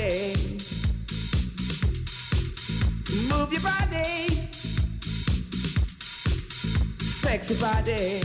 body. Move your body. Sexy body.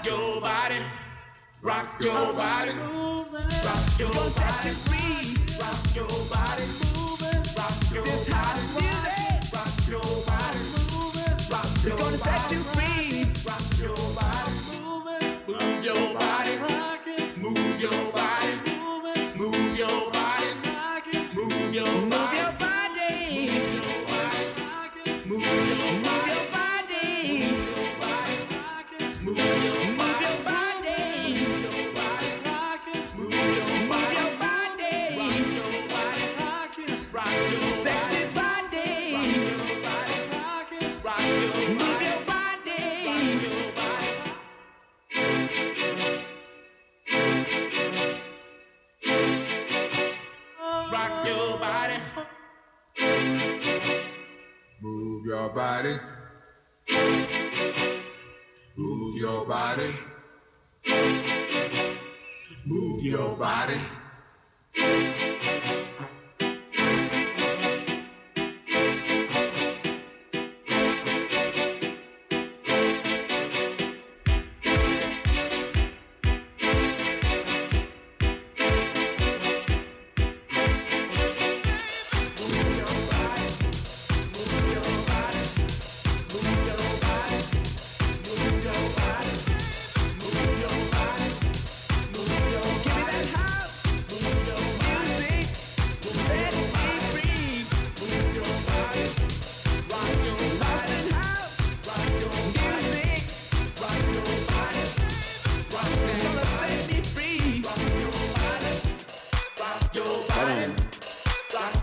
rock your body, rock your body, rock your body, free, rock your body, moving, rock your body, rock your body, moving, rock your body, it's gonna Rock your body, rock your body.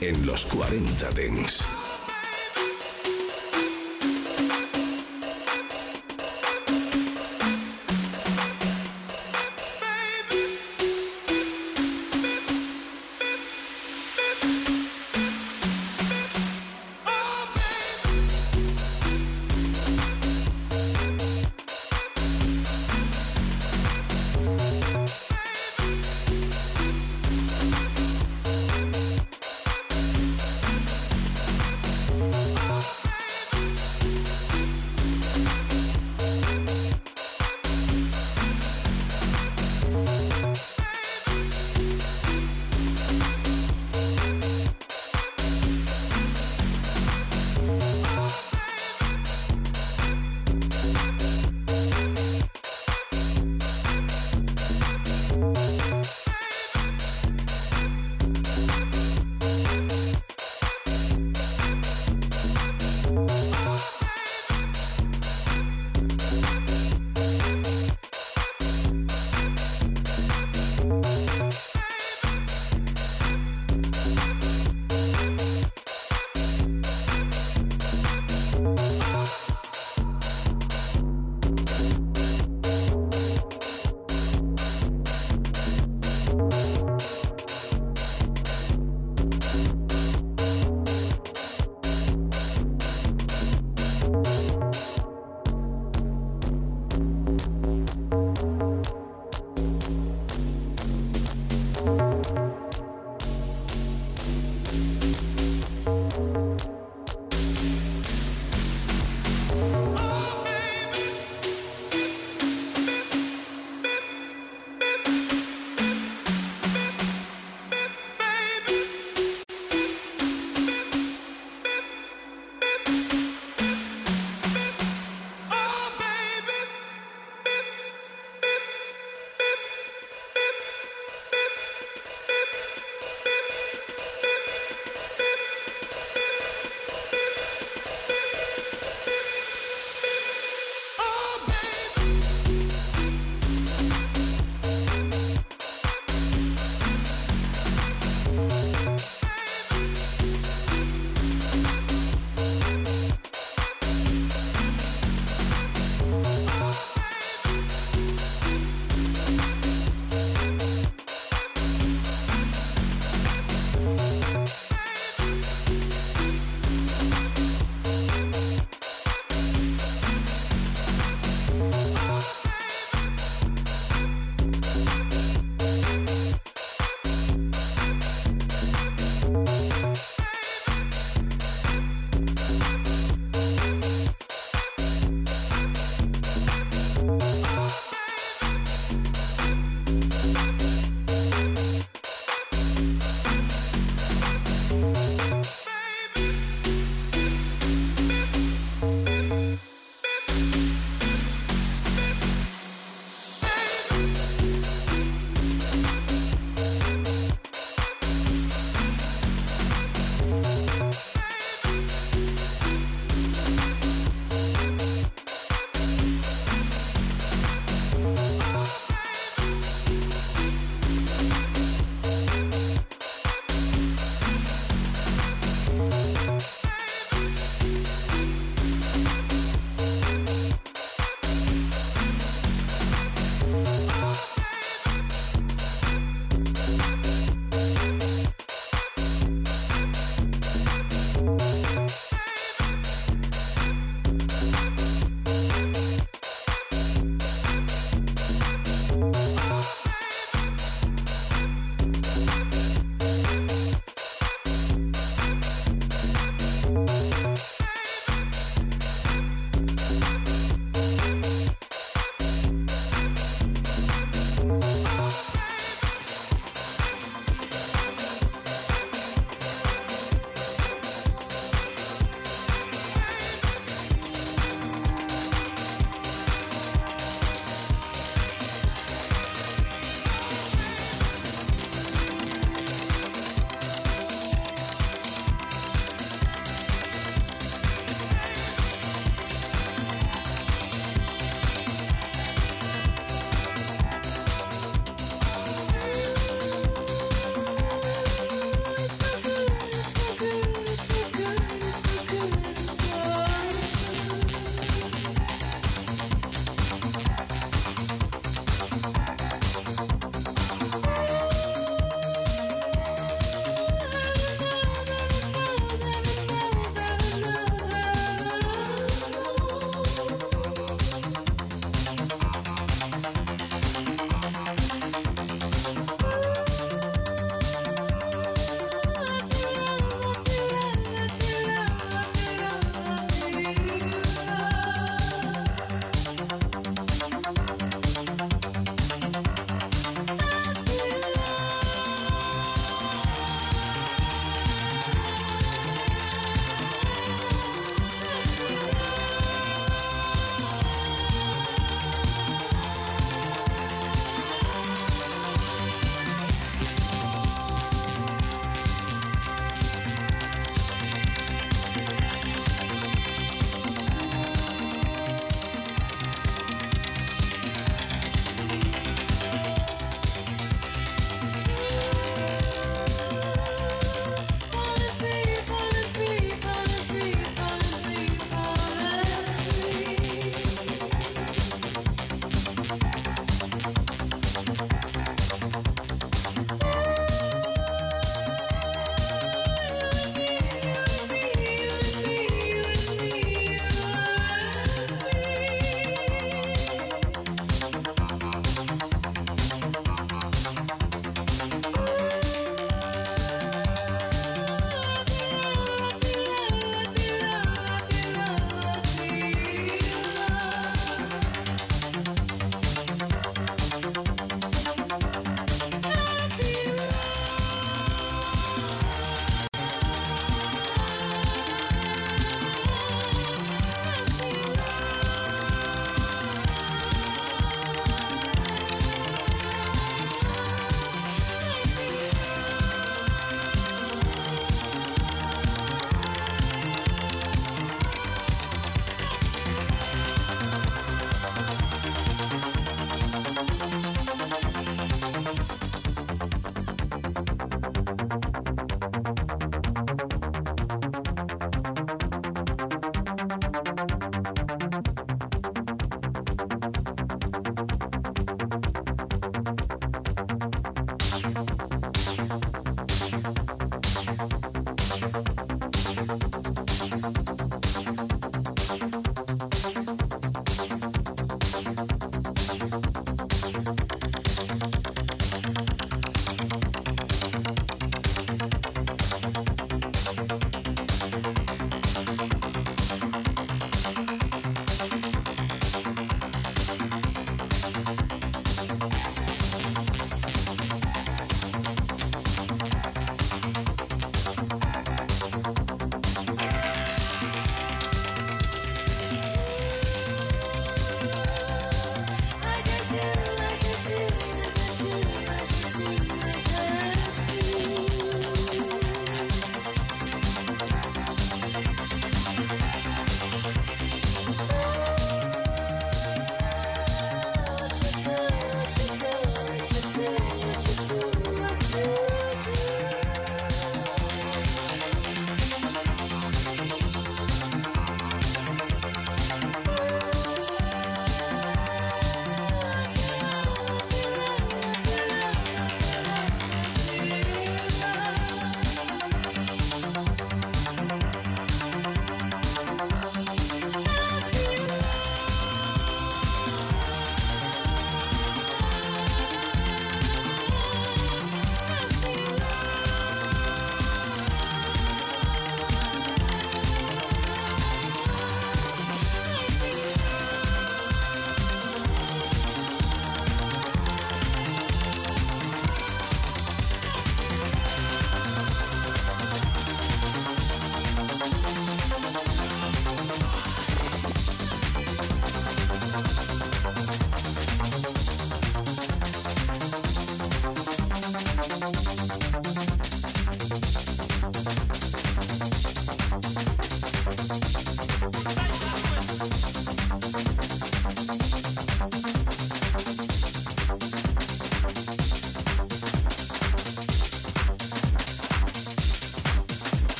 en los 40 Dents.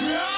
Yeah!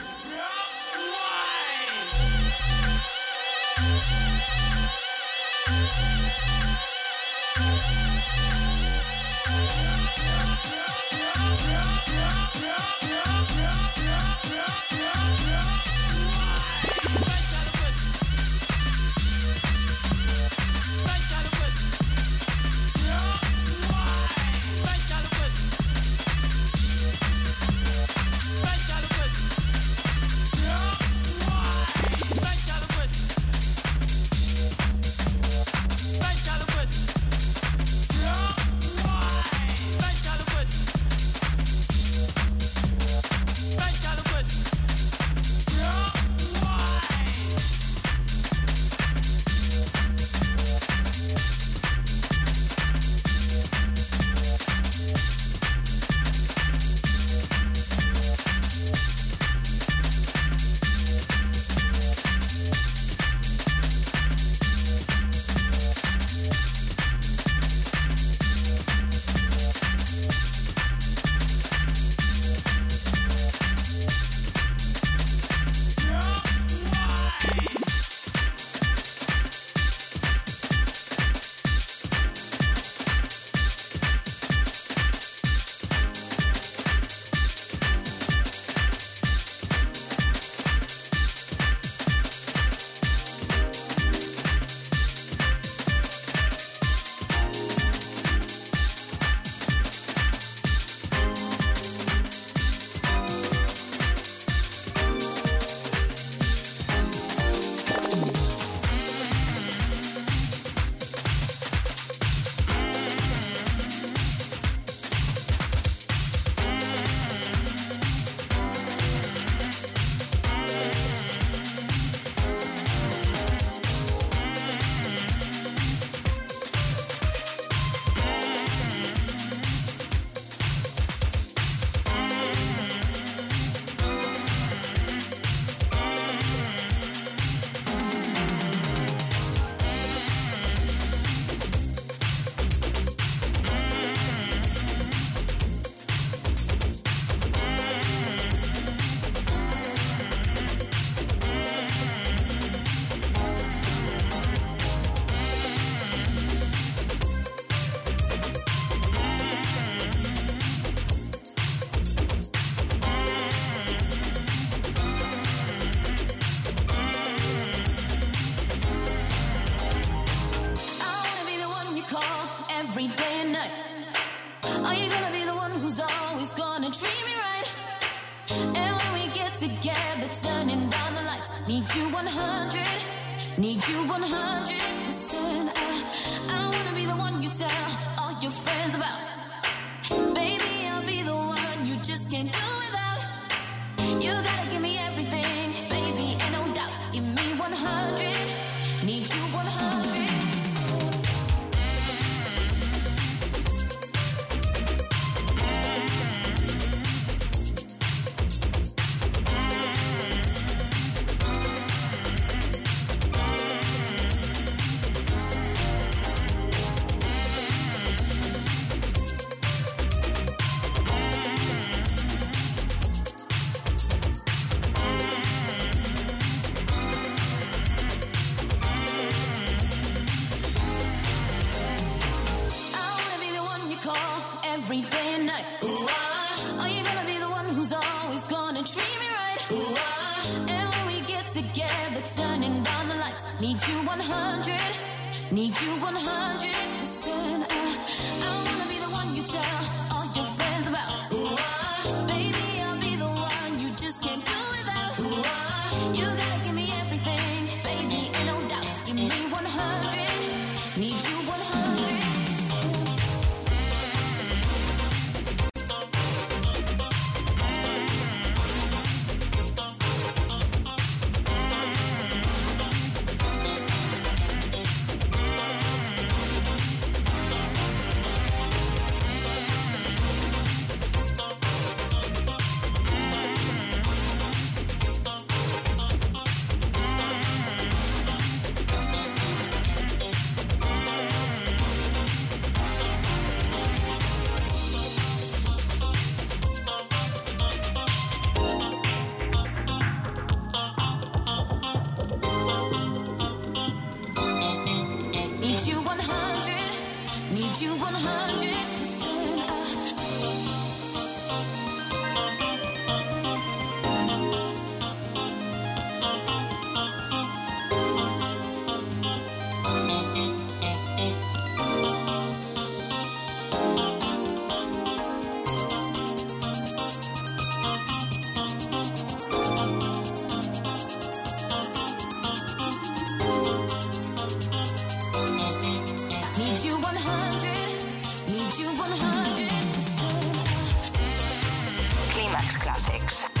every day and night. Ooh. Ah. Are you gonna be the one who's always gonna treat me right? Ooh. Ah. And when we get together, turning down the lights. Need you 100, need you 100. clàssics.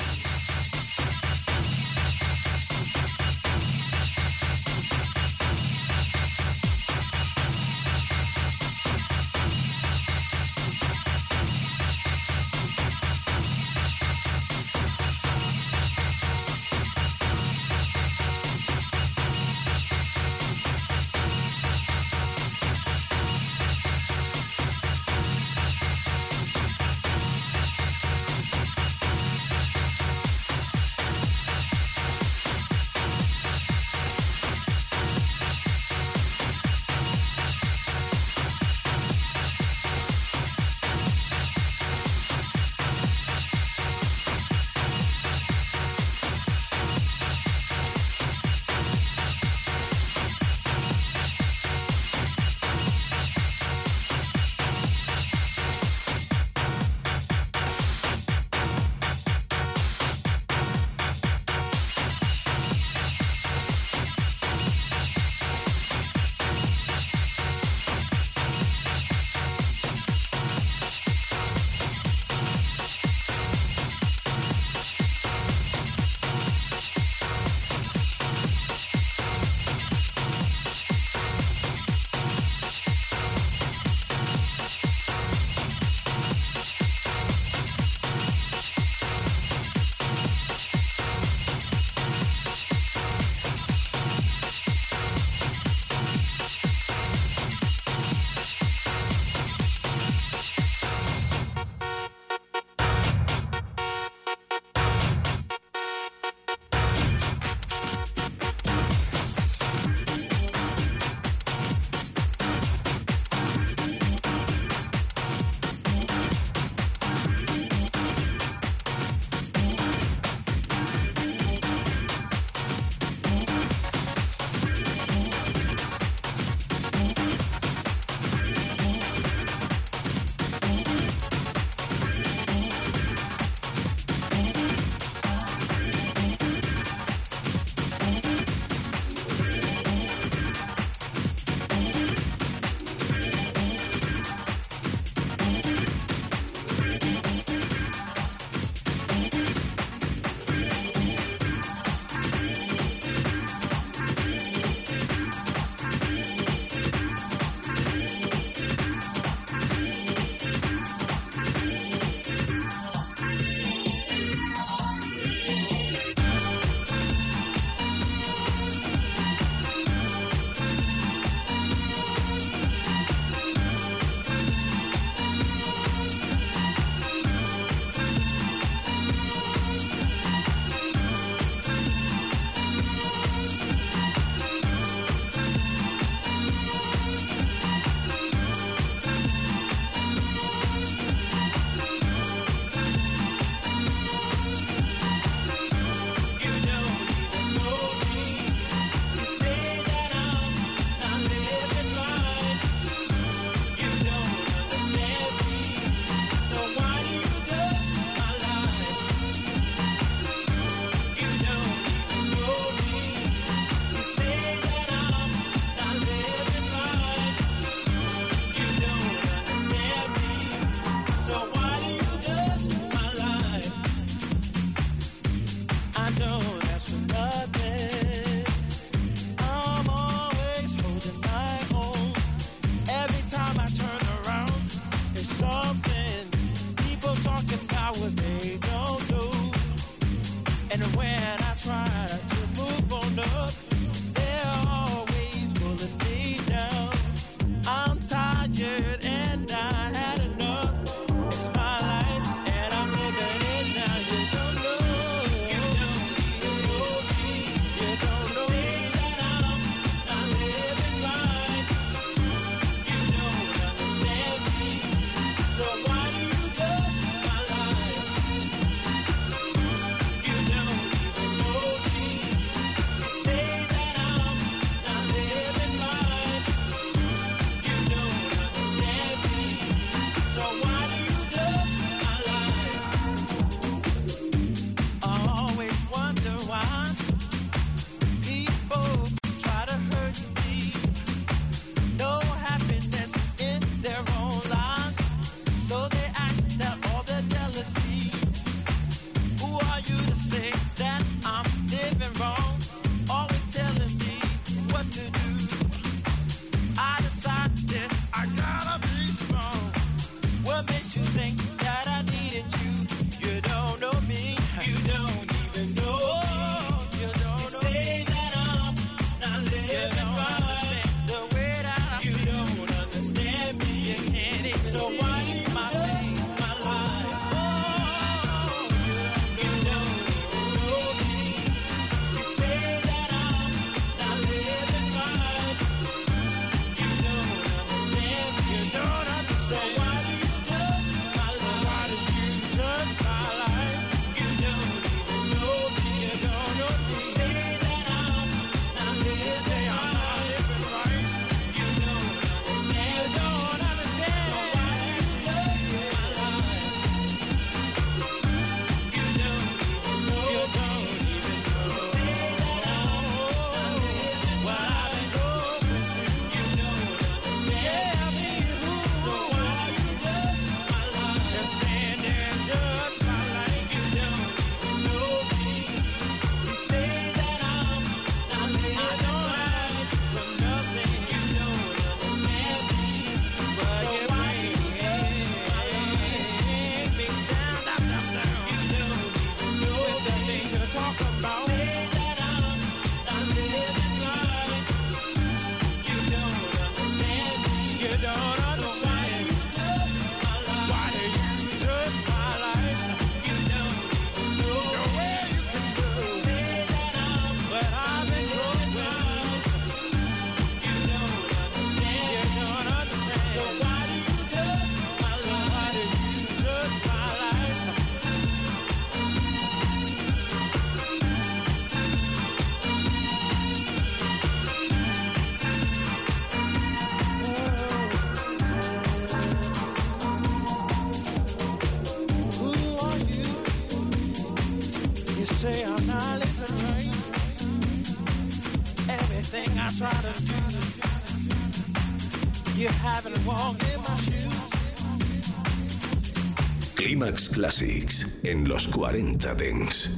En los 40 Dents.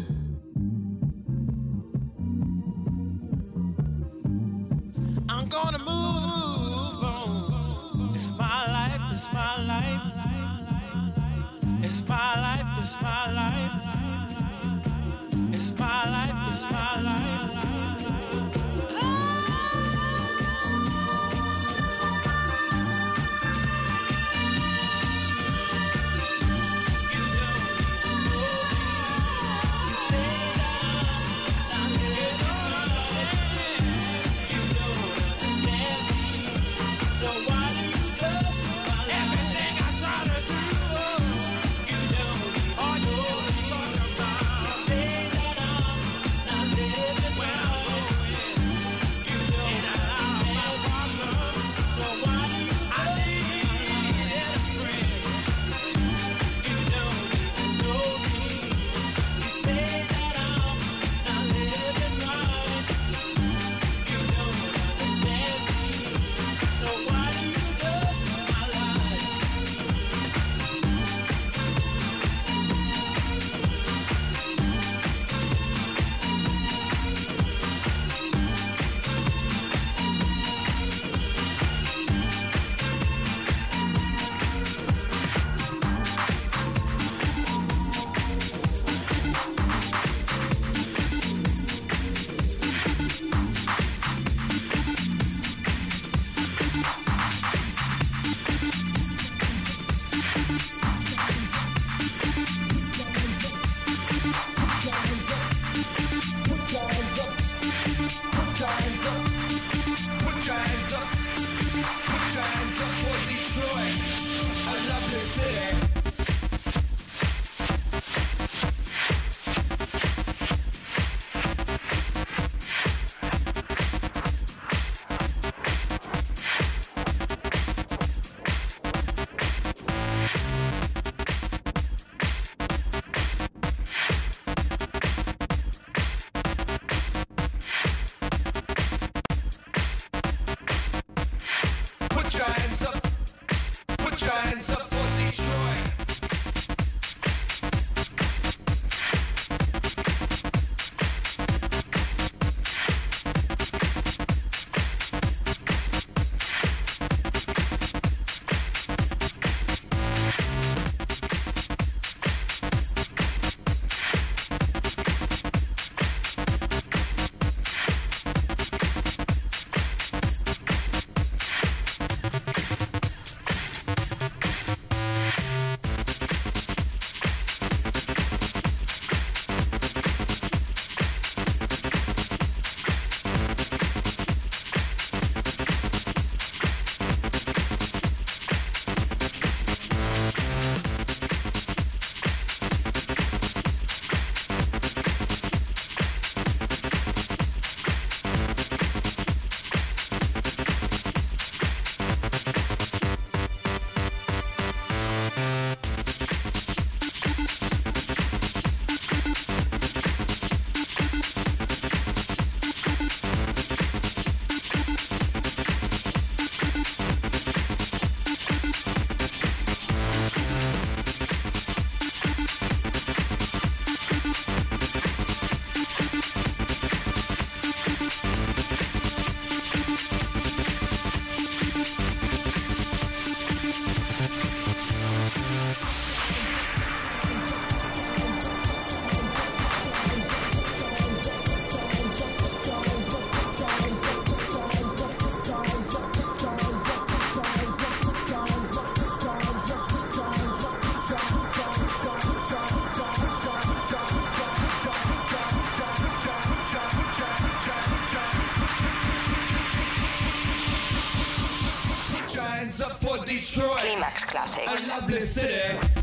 Detroit. Climax Classics.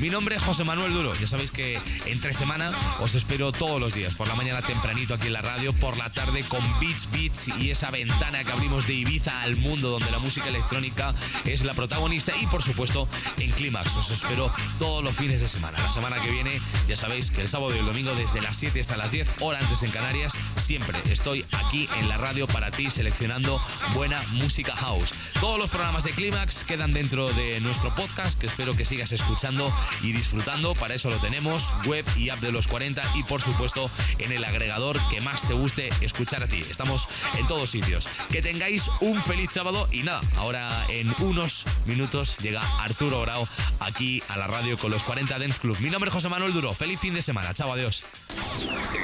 Mi nombre es José Manuel Duro. Ya sabéis que entre semana os espero todos los días, por la mañana tempranito aquí en la radio, por la tarde con Beats Beats y esa ventana que abrimos de Ibiza al mundo donde la música electrónica es la protagonista y por supuesto en Clímax. Os espero todos los fines de semana. La semana que viene ya sabéis que el sábado y el domingo desde las 7 hasta las 10, hora antes en Canarias, siempre estoy aquí en la radio para ti seleccionando buena música house. Todos los programas de Clímax quedan dentro de nuestro podcast que espero que sigas escuchando y disfrutando. Para eso lo tenemos, web y app de los 40 y por supuesto en el agregador que más te guste escuchar a ti. Estamos en todos sitios. Que tengáis un feliz sábado y nada, ahora en unos minutos llega Arturo Grau aquí a la radio con los 40 Dance Club. Mi nombre es José Manuel Duro. Feliz fin de semana. Chao, adiós.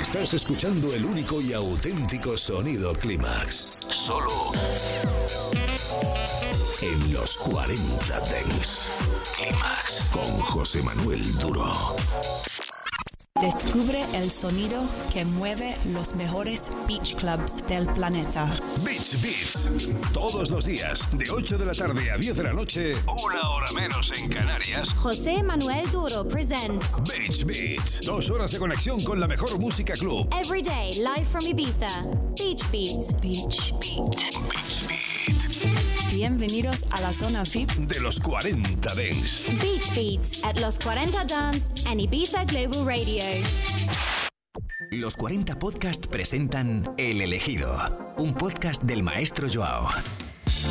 Estás escuchando el único y auténtico sonido Clímax. Solo en los 40 Dents. Clímax con José Manuel Duro. Descubre el sonido que mueve los mejores beach clubs del planeta. Beach Beats. Todos los días, de 8 de la tarde a 10 de la noche, una hora menos en Canarias. José Manuel Duro presents Beach Beats. Dos horas de conexión con la mejor música club. Every Day Live from Ibiza. Beach Beats. Beach Beat. Beach Beat. Bienvenidos a la zona VIP De los 40 Dents. Beach Beats at Los 40 Dance and Ibiza Global Radio. Los 40 Podcast presentan El Elegido, un podcast del maestro Joao.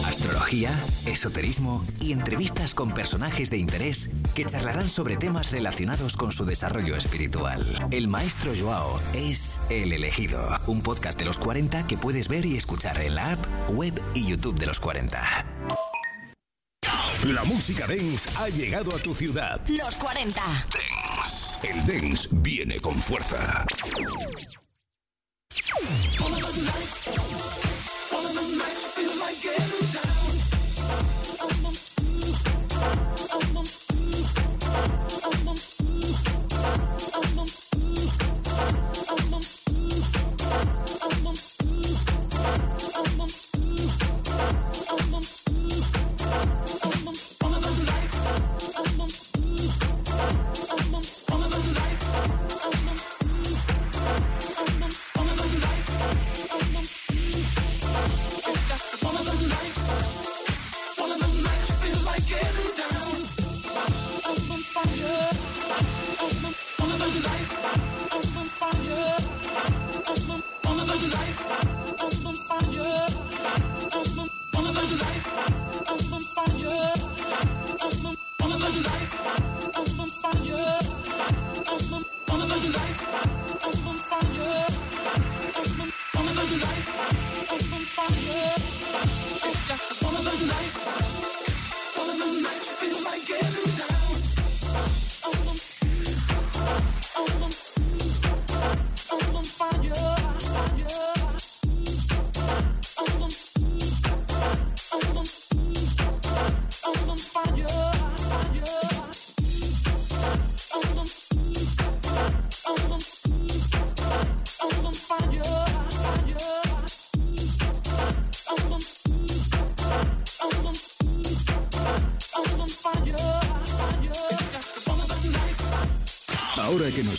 Astrología, esoterismo y entrevistas con personajes de interés que charlarán sobre temas relacionados con su desarrollo espiritual. El maestro Joao es El Elegido, un podcast de los 40 que puedes ver y escuchar en la app, web y YouTube de los 40. La música dance ha llegado a tu ciudad. Los 40. El dance viene con fuerza.